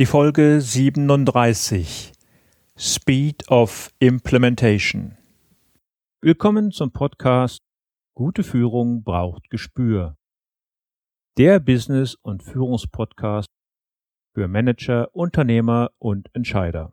Die Folge 37 Speed of Implementation. Willkommen zum Podcast Gute Führung braucht Gespür. Der Business- und Führungspodcast für Manager, Unternehmer und Entscheider.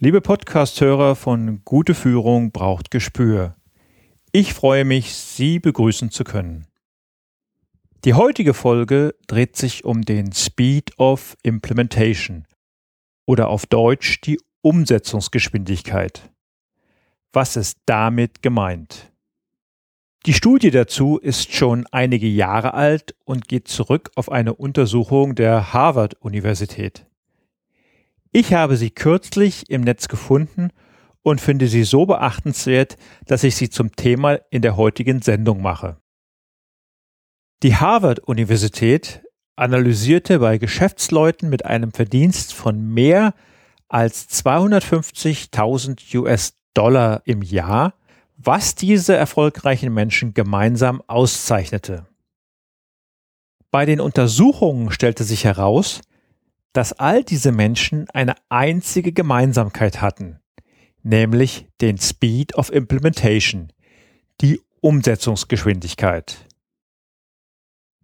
Liebe Podcasthörer von Gute Führung braucht Gespür. Ich freue mich, Sie begrüßen zu können. Die heutige Folge dreht sich um den Speed of Implementation oder auf Deutsch die Umsetzungsgeschwindigkeit. Was ist damit gemeint? Die Studie dazu ist schon einige Jahre alt und geht zurück auf eine Untersuchung der Harvard Universität. Ich habe sie kürzlich im Netz gefunden und finde sie so beachtenswert, dass ich sie zum Thema in der heutigen Sendung mache. Die Harvard-Universität analysierte bei Geschäftsleuten mit einem Verdienst von mehr als 250.000 US-Dollar im Jahr, was diese erfolgreichen Menschen gemeinsam auszeichnete. Bei den Untersuchungen stellte sich heraus, dass all diese Menschen eine einzige Gemeinsamkeit hatten, nämlich den Speed of Implementation, die Umsetzungsgeschwindigkeit.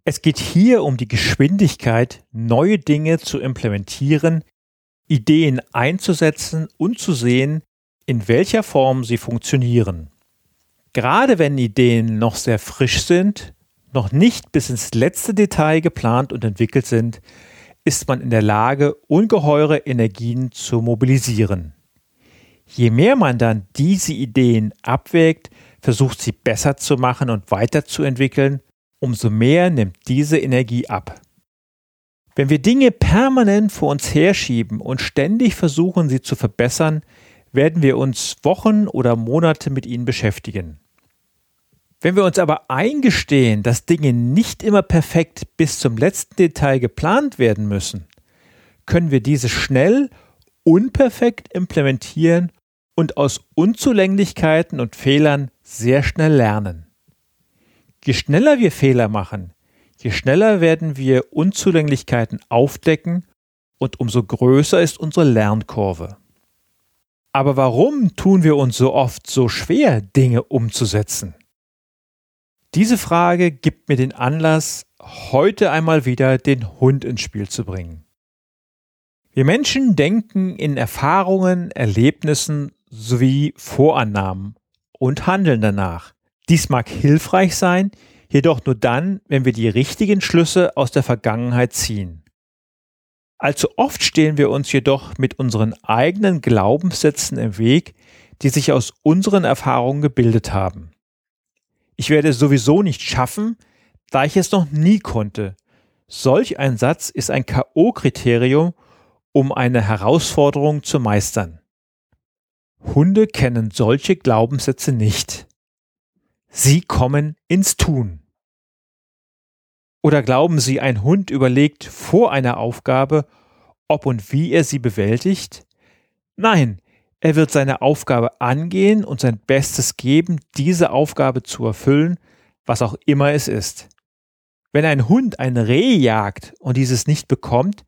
Es geht hier um die Geschwindigkeit, neue Dinge zu implementieren, Ideen einzusetzen und zu sehen, in welcher Form sie funktionieren. Gerade wenn Ideen noch sehr frisch sind, noch nicht bis ins letzte Detail geplant und entwickelt sind, ist man in der Lage, ungeheure Energien zu mobilisieren. Je mehr man dann diese Ideen abwägt, versucht sie besser zu machen und weiterzuentwickeln, umso mehr nimmt diese Energie ab. Wenn wir Dinge permanent vor uns herschieben und ständig versuchen, sie zu verbessern, werden wir uns Wochen oder Monate mit ihnen beschäftigen. Wenn wir uns aber eingestehen, dass Dinge nicht immer perfekt bis zum letzten Detail geplant werden müssen, können wir diese schnell unperfekt implementieren und aus Unzulänglichkeiten und Fehlern sehr schnell lernen. Je schneller wir Fehler machen, je schneller werden wir Unzulänglichkeiten aufdecken und umso größer ist unsere Lernkurve. Aber warum tun wir uns so oft so schwer, Dinge umzusetzen? Diese Frage gibt mir den Anlass, heute einmal wieder den Hund ins Spiel zu bringen. Wir Menschen denken in Erfahrungen, Erlebnissen sowie Vorannahmen und handeln danach. Dies mag hilfreich sein, jedoch nur dann, wenn wir die richtigen Schlüsse aus der Vergangenheit ziehen. Allzu oft stehen wir uns jedoch mit unseren eigenen Glaubenssätzen im Weg, die sich aus unseren Erfahrungen gebildet haben. Ich werde es sowieso nicht schaffen, da ich es noch nie konnte. Solch ein Satz ist ein KO-Kriterium, um eine Herausforderung zu meistern. Hunde kennen solche Glaubenssätze nicht. Sie kommen ins Tun. Oder glauben Sie, ein Hund überlegt vor einer Aufgabe, ob und wie er sie bewältigt? Nein, er wird seine Aufgabe angehen und sein Bestes geben, diese Aufgabe zu erfüllen, was auch immer es ist. Wenn ein Hund ein Reh jagt und dieses nicht bekommt,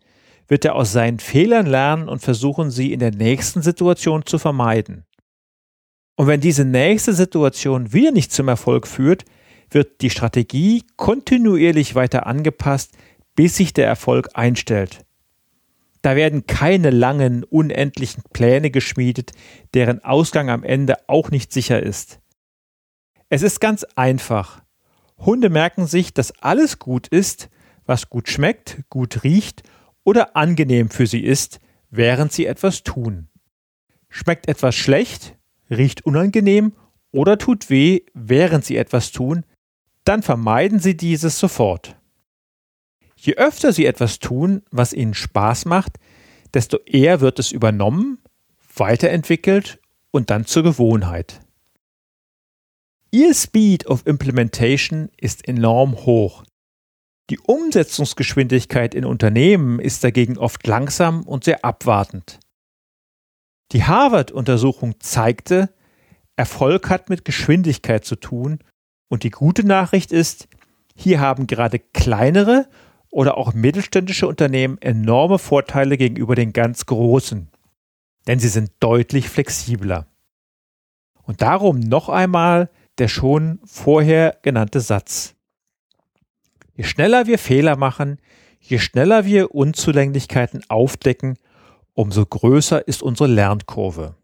wird er aus seinen Fehlern lernen und versuchen, sie in der nächsten Situation zu vermeiden. Und wenn diese nächste Situation wieder nicht zum Erfolg führt, wird die Strategie kontinuierlich weiter angepasst, bis sich der Erfolg einstellt. Da werden keine langen, unendlichen Pläne geschmiedet, deren Ausgang am Ende auch nicht sicher ist. Es ist ganz einfach. Hunde merken sich, dass alles gut ist, was gut schmeckt, gut riecht oder angenehm für sie ist, während sie etwas tun. Schmeckt etwas schlecht, riecht unangenehm oder tut weh, während sie etwas tun, dann vermeiden sie dieses sofort. Je öfter sie etwas tun, was ihnen Spaß macht, desto eher wird es übernommen, weiterentwickelt und dann zur Gewohnheit. Ihr Speed of Implementation ist enorm hoch. Die Umsetzungsgeschwindigkeit in Unternehmen ist dagegen oft langsam und sehr abwartend. Die Harvard-Untersuchung zeigte, Erfolg hat mit Geschwindigkeit zu tun und die gute Nachricht ist, hier haben gerade kleinere oder auch mittelständische Unternehmen enorme Vorteile gegenüber den ganz großen, denn sie sind deutlich flexibler. Und darum noch einmal der schon vorher genannte Satz. Je schneller wir Fehler machen, je schneller wir Unzulänglichkeiten aufdecken, umso größer ist unsere Lernkurve.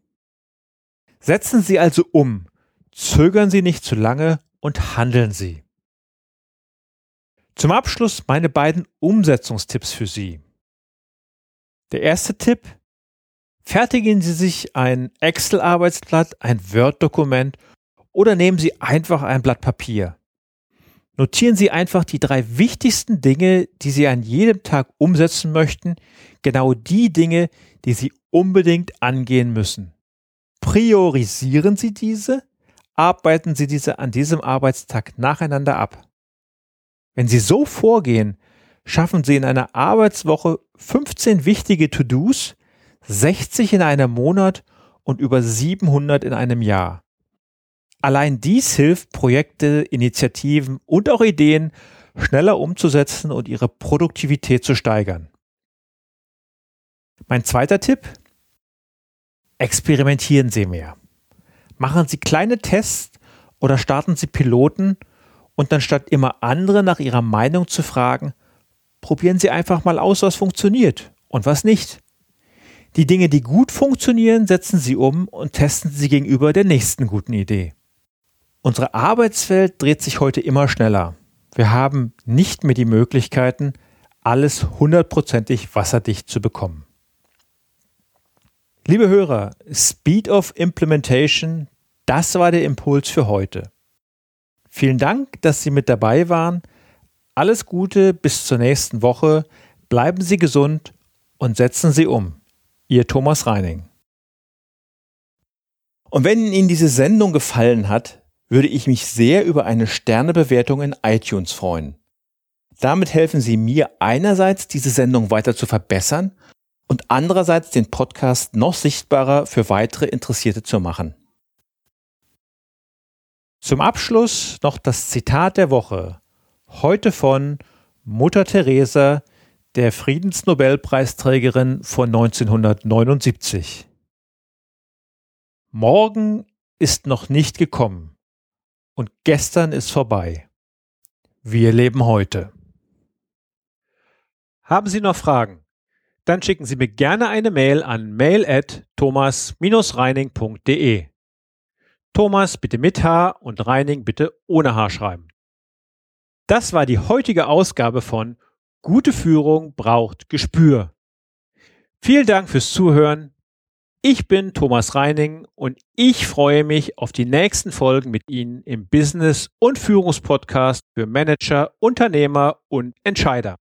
Setzen Sie also um, zögern Sie nicht zu lange und handeln Sie. Zum Abschluss meine beiden Umsetzungstipps für Sie. Der erste Tipp. Fertigen Sie sich ein Excel-Arbeitsblatt, ein Word-Dokument oder nehmen Sie einfach ein Blatt Papier. Notieren Sie einfach die drei wichtigsten Dinge, die Sie an jedem Tag umsetzen möchten, genau die Dinge, die Sie unbedingt angehen müssen. Priorisieren Sie diese, arbeiten Sie diese an diesem Arbeitstag nacheinander ab. Wenn Sie so vorgehen, schaffen Sie in einer Arbeitswoche 15 wichtige To-Dos, 60 in einem Monat und über 700 in einem Jahr. Allein dies hilft, Projekte, Initiativen und auch Ideen schneller umzusetzen und ihre Produktivität zu steigern. Mein zweiter Tipp. Experimentieren Sie mehr. Machen Sie kleine Tests oder starten Sie Piloten und dann statt immer andere nach ihrer Meinung zu fragen, probieren Sie einfach mal aus, was funktioniert und was nicht. Die Dinge, die gut funktionieren, setzen Sie um und testen Sie gegenüber der nächsten guten Idee. Unsere Arbeitswelt dreht sich heute immer schneller. Wir haben nicht mehr die Möglichkeiten, alles hundertprozentig wasserdicht zu bekommen. Liebe Hörer, Speed of Implementation, das war der Impuls für heute. Vielen Dank, dass Sie mit dabei waren. Alles Gute bis zur nächsten Woche. Bleiben Sie gesund und setzen Sie um. Ihr Thomas Reining. Und wenn Ihnen diese Sendung gefallen hat, würde ich mich sehr über eine Sternebewertung in iTunes freuen. Damit helfen Sie mir einerseits, diese Sendung weiter zu verbessern und andererseits den Podcast noch sichtbarer für weitere Interessierte zu machen. Zum Abschluss noch das Zitat der Woche, heute von Mutter Teresa, der Friedensnobelpreisträgerin von 1979. Morgen ist noch nicht gekommen und gestern ist vorbei. Wir leben heute. Haben Sie noch Fragen? Dann schicken Sie mir gerne eine Mail an mail@thomas-reining.de. Thomas bitte mit H und Reining bitte ohne H schreiben. Das war die heutige Ausgabe von Gute Führung braucht Gespür. Vielen Dank fürs Zuhören. Ich bin Thomas Reining und ich freue mich auf die nächsten Folgen mit Ihnen im Business- und Führungspodcast für Manager, Unternehmer und Entscheider.